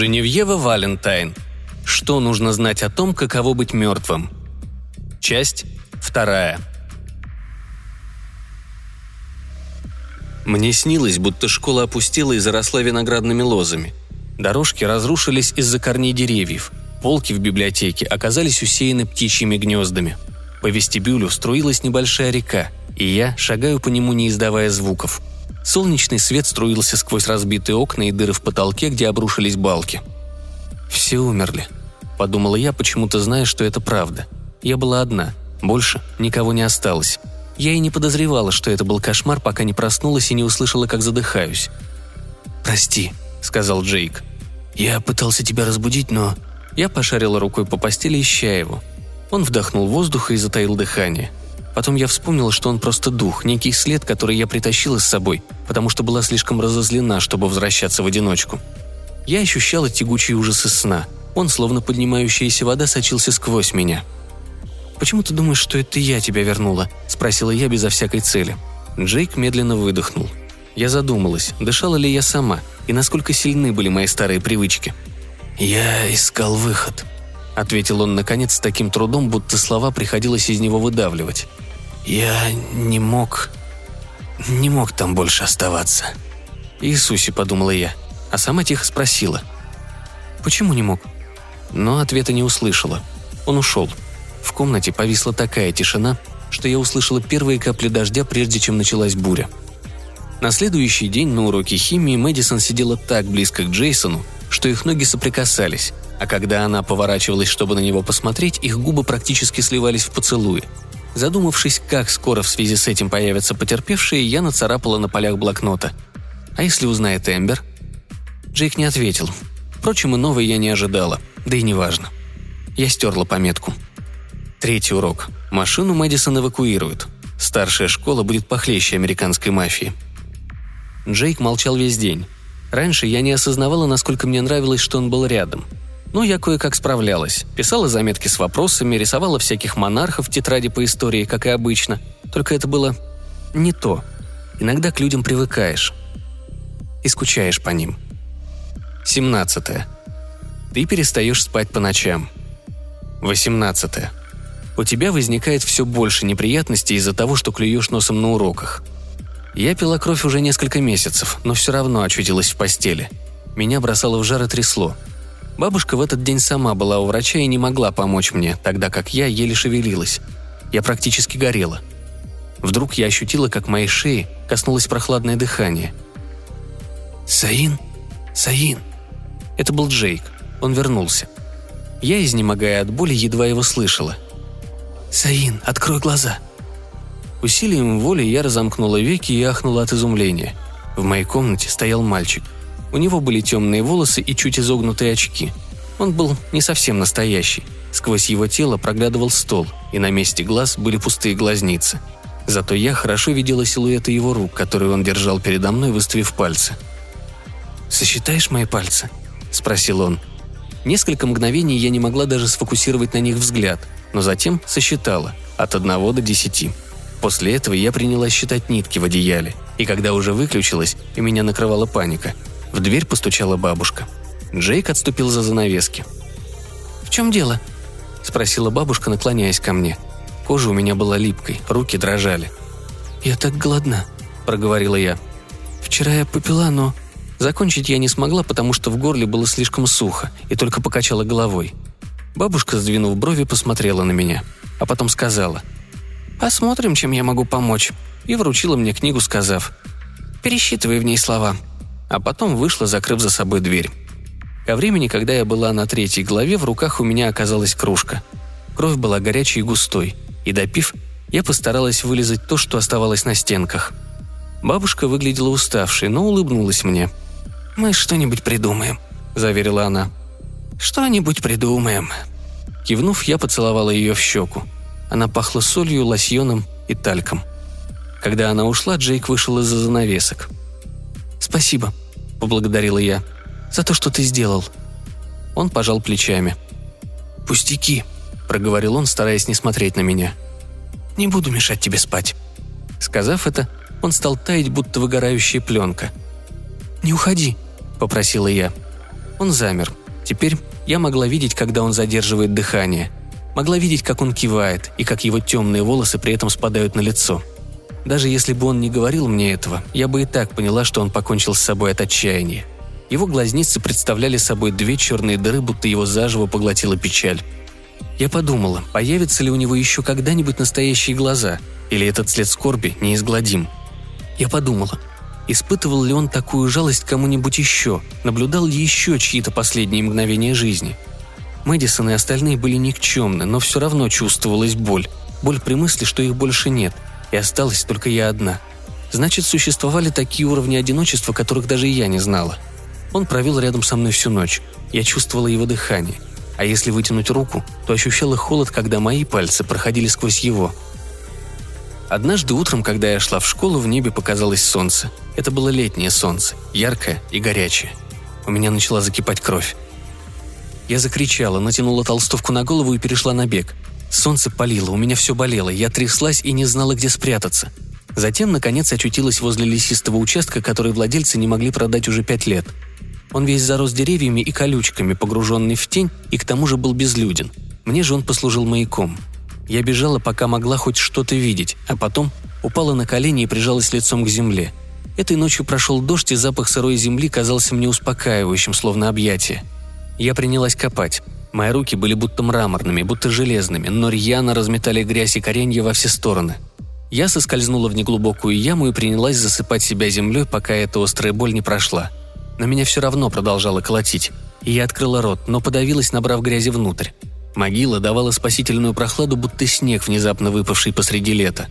Женевьева Валентайн. Что нужно знать о том, каково быть мертвым? Часть вторая. Мне снилось, будто школа опустела и заросла виноградными лозами. Дорожки разрушились из-за корней деревьев. Полки в библиотеке оказались усеяны птичьими гнездами. По вестибюлю струилась небольшая река, и я шагаю по нему, не издавая звуков – Солнечный свет струился сквозь разбитые окна и дыры в потолке, где обрушились балки. «Все умерли», — подумала я, почему-то зная, что это правда. Я была одна, больше никого не осталось. Я и не подозревала, что это был кошмар, пока не проснулась и не услышала, как задыхаюсь. «Прости», — сказал Джейк. «Я пытался тебя разбудить, но...» Я пошарила рукой по постели, ища его. Он вдохнул воздух и затаил дыхание. Потом я вспомнила, что он просто дух, некий след, который я притащила с собой, потому что была слишком разозлена, чтобы возвращаться в одиночку. Я ощущала тягучие ужасы сна. Он, словно поднимающаяся вода, сочился сквозь меня. «Почему ты думаешь, что это я тебя вернула?» – спросила я безо всякой цели. Джейк медленно выдохнул. Я задумалась, дышала ли я сама, и насколько сильны были мои старые привычки. «Я искал выход», — ответил он наконец с таким трудом, будто слова приходилось из него выдавливать. «Я не мог... не мог там больше оставаться». «Иисусе», — подумала я, а сама тихо спросила. «Почему не мог?» Но ответа не услышала. Он ушел. В комнате повисла такая тишина, что я услышала первые капли дождя, прежде чем началась буря. На следующий день на уроке химии Мэдисон сидела так близко к Джейсону, что их ноги соприкасались, а когда она поворачивалась, чтобы на него посмотреть, их губы практически сливались в поцелуи. Задумавшись, как скоро в связи с этим появятся потерпевшие, я нацарапала на полях блокнота. «А если узнает Эмбер?» Джейк не ответил. Впрочем, и новой я не ожидала, да и неважно. Я стерла пометку. Третий урок. Машину Мэдисон эвакуируют. Старшая школа будет похлеще американской мафии. Джейк молчал весь день. Раньше я не осознавала, насколько мне нравилось, что он был рядом – но я кое-как справлялась. Писала заметки с вопросами, рисовала всяких монархов в тетради по истории, как и обычно. Только это было не то. Иногда к людям привыкаешь. И скучаешь по ним. 17. Ты перестаешь спать по ночам. 18. У тебя возникает все больше неприятностей из-за того, что клюешь носом на уроках. Я пила кровь уже несколько месяцев, но все равно очутилась в постели. Меня бросало в жар и трясло – Бабушка в этот день сама была у врача и не могла помочь мне, тогда как я еле шевелилась. Я практически горела. Вдруг я ощутила, как моей шеи коснулось прохладное дыхание. «Саин? Саин!» Это был Джейк. Он вернулся. Я, изнемогая от боли, едва его слышала. «Саин, открой глаза!» Усилием воли я разомкнула веки и ахнула от изумления. В моей комнате стоял мальчик – у него были темные волосы и чуть изогнутые очки. Он был не совсем настоящий. Сквозь его тело проглядывал стол, и на месте глаз были пустые глазницы. Зато я хорошо видела силуэты его рук, которые он держал передо мной, выставив пальцы. «Сосчитаешь мои пальцы?» – спросил он. Несколько мгновений я не могла даже сфокусировать на них взгляд, но затем сосчитала – от одного до десяти. После этого я принялась считать нитки в одеяле, и когда уже выключилась, и меня накрывала паника – в дверь постучала бабушка. Джейк отступил за занавески. «В чем дело?» – спросила бабушка, наклоняясь ко мне. Кожа у меня была липкой, руки дрожали. «Я так голодна», – проговорила я. «Вчера я попила, но...» Закончить я не смогла, потому что в горле было слишком сухо, и только покачала головой. Бабушка, сдвинув брови, посмотрела на меня, а потом сказала «Посмотрим, чем я могу помочь», и вручила мне книгу, сказав «Пересчитывай в ней слова», а потом вышла, закрыв за собой дверь. Ко времени, когда я была на третьей главе, в руках у меня оказалась кружка. Кровь была горячей и густой, и допив, я постаралась вылезать то, что оставалось на стенках. Бабушка выглядела уставшей, но улыбнулась мне. «Мы что-нибудь придумаем», — заверила она. «Что-нибудь придумаем». Кивнув, я поцеловала ее в щеку. Она пахла солью, лосьоном и тальком. Когда она ушла, Джейк вышел из-за занавесок. «Спасибо», — поблагодарила я, — «за то, что ты сделал». Он пожал плечами. «Пустяки», — проговорил он, стараясь не смотреть на меня. «Не буду мешать тебе спать». Сказав это, он стал таять, будто выгорающая пленка. «Не уходи», — попросила я. Он замер. Теперь я могла видеть, когда он задерживает дыхание. Могла видеть, как он кивает, и как его темные волосы при этом спадают на лицо. Даже если бы он не говорил мне этого, я бы и так поняла, что он покончил с собой от отчаяния. Его глазницы представляли собой две черные дыры, будто его заживо поглотила печаль. Я подумала, появятся ли у него еще когда-нибудь настоящие глаза, или этот след скорби неизгладим. Я подумала, испытывал ли он такую жалость кому-нибудь еще, наблюдал ли еще чьи-то последние мгновения жизни. Мэдисон и остальные были никчемны, но все равно чувствовалась боль. Боль при мысли, что их больше нет, и осталась только я одна. Значит, существовали такие уровни одиночества, которых даже я не знала – он провел рядом со мной всю ночь. Я чувствовала его дыхание. А если вытянуть руку, то ощущала холод, когда мои пальцы проходили сквозь его. Однажды утром, когда я шла в школу, в небе показалось солнце. Это было летнее солнце, яркое и горячее. У меня начала закипать кровь. Я закричала, натянула толстовку на голову и перешла на бег. Солнце палило, у меня все болело, я тряслась и не знала, где спрятаться. Затем, наконец, очутилась возле лесистого участка, который владельцы не могли продать уже пять лет – он весь зарос деревьями и колючками, погруженный в тень, и к тому же был безлюден. Мне же он послужил маяком. Я бежала, пока могла хоть что-то видеть, а потом упала на колени и прижалась лицом к земле. Этой ночью прошел дождь, и запах сырой земли казался мне успокаивающим, словно объятие. Я принялась копать. Мои руки были будто мраморными, будто железными, но рьяно разметали грязь и коренья во все стороны. Я соскользнула в неглубокую яму и принялась засыпать себя землей, пока эта острая боль не прошла – но меня все равно продолжало колотить. Я открыла рот, но подавилась, набрав грязи внутрь. Могила давала спасительную прохладу, будто снег, внезапно выпавший посреди лета.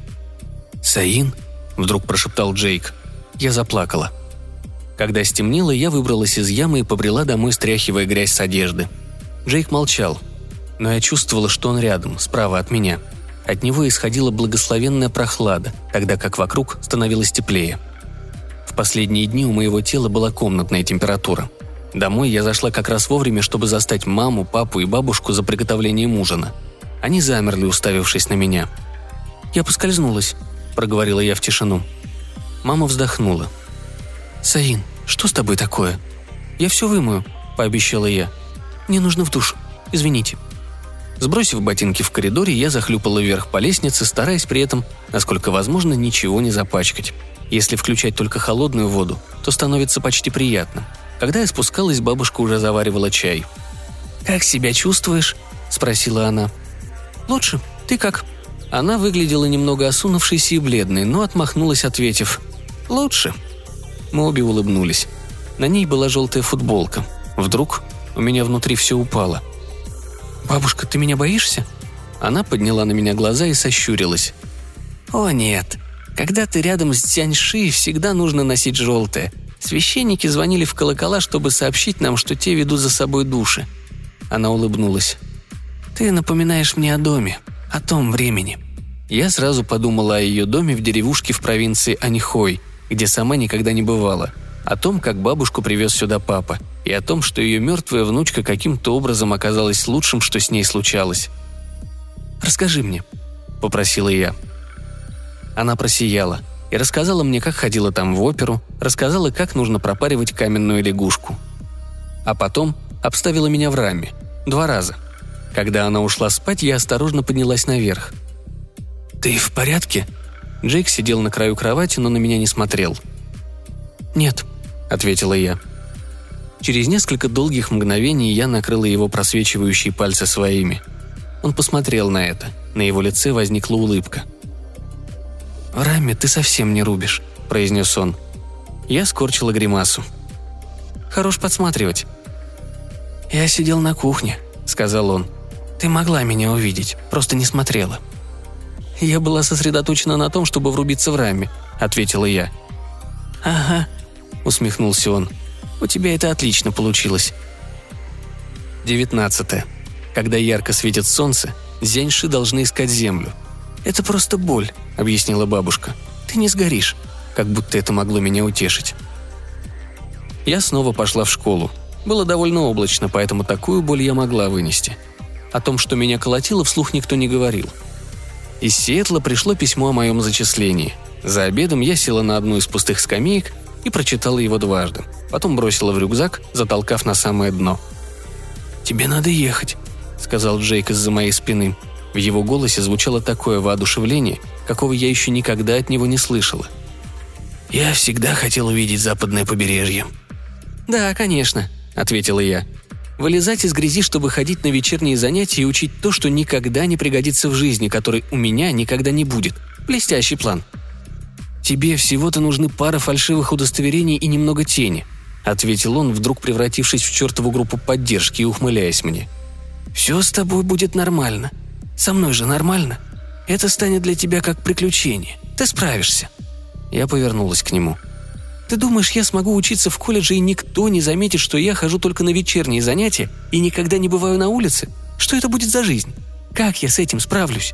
«Саин?» – вдруг прошептал Джейк. Я заплакала. Когда стемнело, я выбралась из ямы и побрела домой, стряхивая грязь с одежды. Джейк молчал, но я чувствовала, что он рядом, справа от меня. От него исходила благословенная прохлада, тогда как вокруг становилось теплее – последние дни у моего тела была комнатная температура. Домой я зашла как раз вовремя, чтобы застать маму, папу и бабушку за приготовлением ужина. Они замерли, уставившись на меня. «Я поскользнулась», – проговорила я в тишину. Мама вздохнула. «Саин, что с тобой такое?» «Я все вымою», – пообещала я. «Мне нужно в душ. Извините». Сбросив ботинки в коридоре, я захлюпала вверх по лестнице, стараясь при этом, насколько возможно, ничего не запачкать. Если включать только холодную воду, то становится почти приятно. Когда я спускалась, бабушка уже заваривала чай. «Как себя чувствуешь?» – спросила она. «Лучше. Ты как?» Она выглядела немного осунувшейся и бледной, но отмахнулась, ответив «Лучше». Мы обе улыбнулись. На ней была желтая футболка. Вдруг у меня внутри все упало. «Бабушка, ты меня боишься?» Она подняла на меня глаза и сощурилась. «О нет, когда ты рядом с Цяньши, всегда нужно носить желтое. Священники звонили в колокола, чтобы сообщить нам, что те ведут за собой души. Она улыбнулась. «Ты напоминаешь мне о доме, о том времени». Я сразу подумала о ее доме в деревушке в провинции Анихой, где сама никогда не бывала, о том, как бабушку привез сюда папа, и о том, что ее мертвая внучка каким-то образом оказалась лучшим, что с ней случалось. «Расскажи мне», — попросила я. Она просияла и рассказала мне, как ходила там в оперу, рассказала, как нужно пропаривать каменную лягушку. А потом обставила меня в раме. Два раза. Когда она ушла спать, я осторожно поднялась наверх. «Ты в порядке?» Джейк сидел на краю кровати, но на меня не смотрел. «Нет», — ответила я. Через несколько долгих мгновений я накрыла его просвечивающие пальцы своими. Он посмотрел на это. На его лице возникла улыбка — «Рами, ты совсем не рубишь», – произнес он. Я скорчила гримасу. «Хорош подсматривать». «Я сидел на кухне», – сказал он. «Ты могла меня увидеть, просто не смотрела». «Я была сосредоточена на том, чтобы врубиться в раме», – ответила я. «Ага», – усмехнулся он. «У тебя это отлично получилось». Девятнадцатое. Когда ярко светит солнце, зяньши должны искать землю – «Это просто боль», — объяснила бабушка. «Ты не сгоришь», как будто это могло меня утешить. Я снова пошла в школу. Было довольно облачно, поэтому такую боль я могла вынести. О том, что меня колотило, вслух никто не говорил. Из Сиэтла пришло письмо о моем зачислении. За обедом я села на одну из пустых скамеек и прочитала его дважды. Потом бросила в рюкзак, затолкав на самое дно. «Тебе надо ехать», — сказал Джейк из-за моей спины. В его голосе звучало такое воодушевление, какого я еще никогда от него не слышала. «Я всегда хотел увидеть западное побережье». «Да, конечно», — ответила я. «Вылезать из грязи, чтобы ходить на вечерние занятия и учить то, что никогда не пригодится в жизни, которой у меня никогда не будет. Блестящий план». «Тебе всего-то нужны пара фальшивых удостоверений и немного тени», — ответил он, вдруг превратившись в чертову группу поддержки и ухмыляясь мне. «Все с тобой будет нормально. Со мной же нормально. Это станет для тебя как приключение. Ты справишься». Я повернулась к нему. «Ты думаешь, я смогу учиться в колледже, и никто не заметит, что я хожу только на вечерние занятия и никогда не бываю на улице? Что это будет за жизнь? Как я с этим справлюсь?»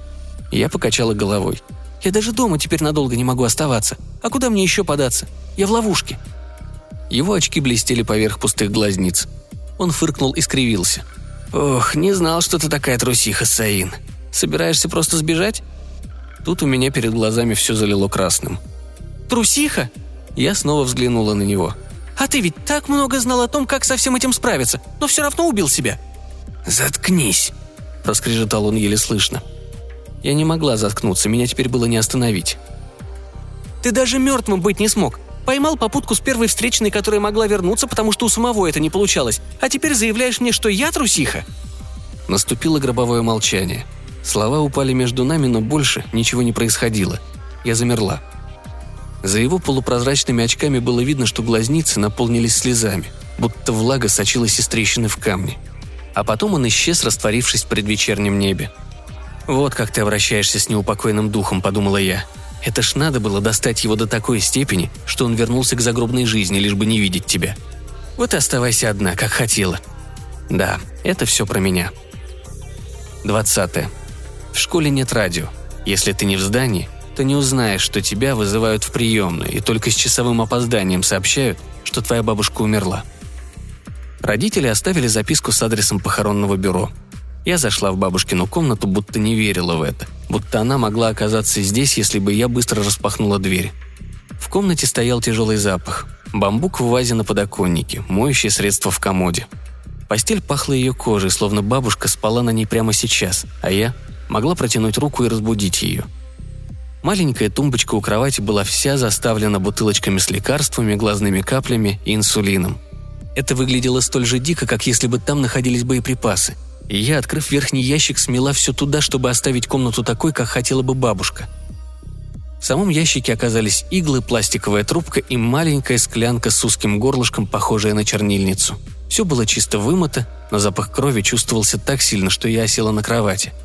Я покачала головой. «Я даже дома теперь надолго не могу оставаться. А куда мне еще податься? Я в ловушке». Его очки блестели поверх пустых глазниц. Он фыркнул и скривился. «Ох, не знал, что ты такая трусиха, Саин. Собираешься просто сбежать?» Тут у меня перед глазами все залило красным. «Трусиха?» Я снова взглянула на него. «А ты ведь так много знал о том, как со всем этим справиться, но все равно убил себя». «Заткнись!» – проскрежетал он еле слышно. Я не могла заткнуться, меня теперь было не остановить. «Ты даже мертвым быть не смог. Поймал попутку с первой встречной, которая могла вернуться, потому что у самого это не получалось. А теперь заявляешь мне, что я трусиха?» Наступило гробовое молчание. Слова упали между нами, но больше ничего не происходило. Я замерла. За его полупрозрачными очками было видно, что глазницы наполнились слезами, будто влага сочилась из трещины в камне. А потом он исчез, растворившись в предвечернем небе. «Вот как ты обращаешься с неупокоенным духом», — подумала я. «Это ж надо было достать его до такой степени, что он вернулся к загробной жизни, лишь бы не видеть тебя. Вот и оставайся одна, как хотела». Да, это все про меня. Двадцатое. В школе нет радио. Если ты не в здании, то не узнаешь, что тебя вызывают в приемную и только с часовым опозданием сообщают, что твоя бабушка умерла. Родители оставили записку с адресом похоронного бюро. Я зашла в бабушкину комнату, будто не верила в это, будто она могла оказаться здесь, если бы я быстро распахнула дверь. В комнате стоял тяжелый запах. Бамбук в вазе на подоконнике, моющее средство в комоде. Постель пахла ее кожей, словно бабушка спала на ней прямо сейчас, а я могла протянуть руку и разбудить ее. Маленькая тумбочка у кровати была вся заставлена бутылочками с лекарствами, глазными каплями и инсулином. Это выглядело столь же дико, как если бы там находились боеприпасы. И я, открыв верхний ящик, смела все туда, чтобы оставить комнату такой, как хотела бы бабушка. В самом ящике оказались иглы, пластиковая трубка и маленькая склянка с узким горлышком, похожая на чернильницу. Все было чисто вымыто, но запах крови чувствовался так сильно, что я осела на кровати –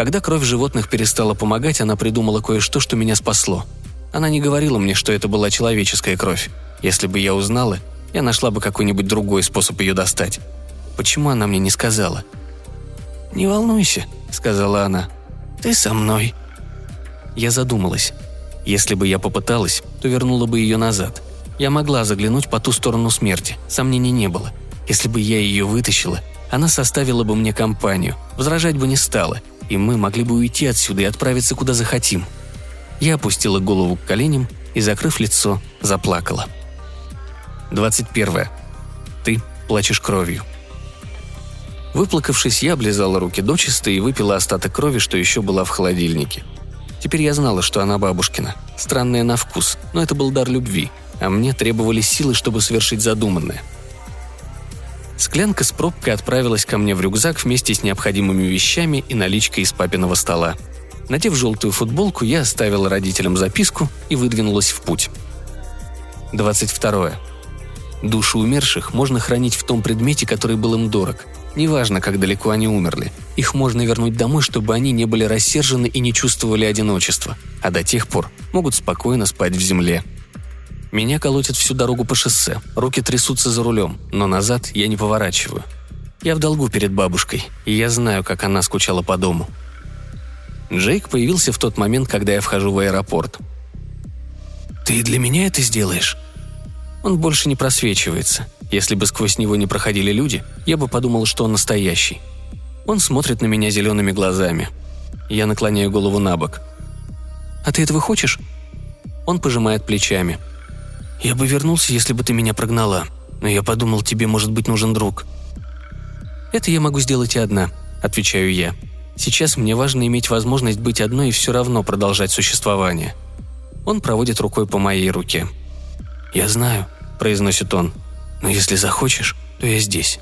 когда кровь животных перестала помогать, она придумала кое-что, что меня спасло. Она не говорила мне, что это была человеческая кровь. Если бы я узнала, я нашла бы какой-нибудь другой способ ее достать. Почему она мне не сказала? «Не волнуйся», — сказала она. «Ты со мной». Я задумалась. Если бы я попыталась, то вернула бы ее назад. Я могла заглянуть по ту сторону смерти, сомнений не было. Если бы я ее вытащила, она составила бы мне компанию, возражать бы не стала, и мы могли бы уйти отсюда и отправиться куда захотим. Я опустила голову к коленям и, закрыв лицо, заплакала. 21. Ты плачешь кровью. Выплакавшись, я облизала руки дочисто и выпила остаток крови, что еще была в холодильнике. Теперь я знала, что она бабушкина. Странная на вкус, но это был дар любви, а мне требовались силы, чтобы совершить задуманное – Склянка с пробкой отправилась ко мне в рюкзак вместе с необходимыми вещами и наличкой из папиного стола. Надев желтую футболку, я оставила родителям записку и выдвинулась в путь. 22. Души умерших можно хранить в том предмете, который был им дорог. Неважно, как далеко они умерли. Их можно вернуть домой, чтобы они не были рассержены и не чувствовали одиночества. А до тех пор могут спокойно спать в земле. Меня колотит всю дорогу по шоссе, руки трясутся за рулем, но назад я не поворачиваю. Я в долгу перед бабушкой, и я знаю, как она скучала по дому. Джейк появился в тот момент, когда я вхожу в аэропорт. «Ты для меня это сделаешь?» Он больше не просвечивается. Если бы сквозь него не проходили люди, я бы подумал, что он настоящий. Он смотрит на меня зелеными глазами. Я наклоняю голову на бок. «А ты этого хочешь?» Он пожимает плечами – «Я бы вернулся, если бы ты меня прогнала. Но я подумал, тебе может быть нужен друг». «Это я могу сделать и одна», — отвечаю я. «Сейчас мне важно иметь возможность быть одной и все равно продолжать существование». Он проводит рукой по моей руке. «Я знаю», — произносит он. «Но если захочешь, то я здесь».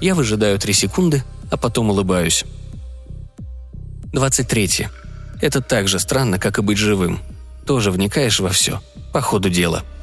Я выжидаю три секунды, а потом улыбаюсь. 23. Это так же странно, как и быть живым. Тоже вникаешь во все, по ходу дела –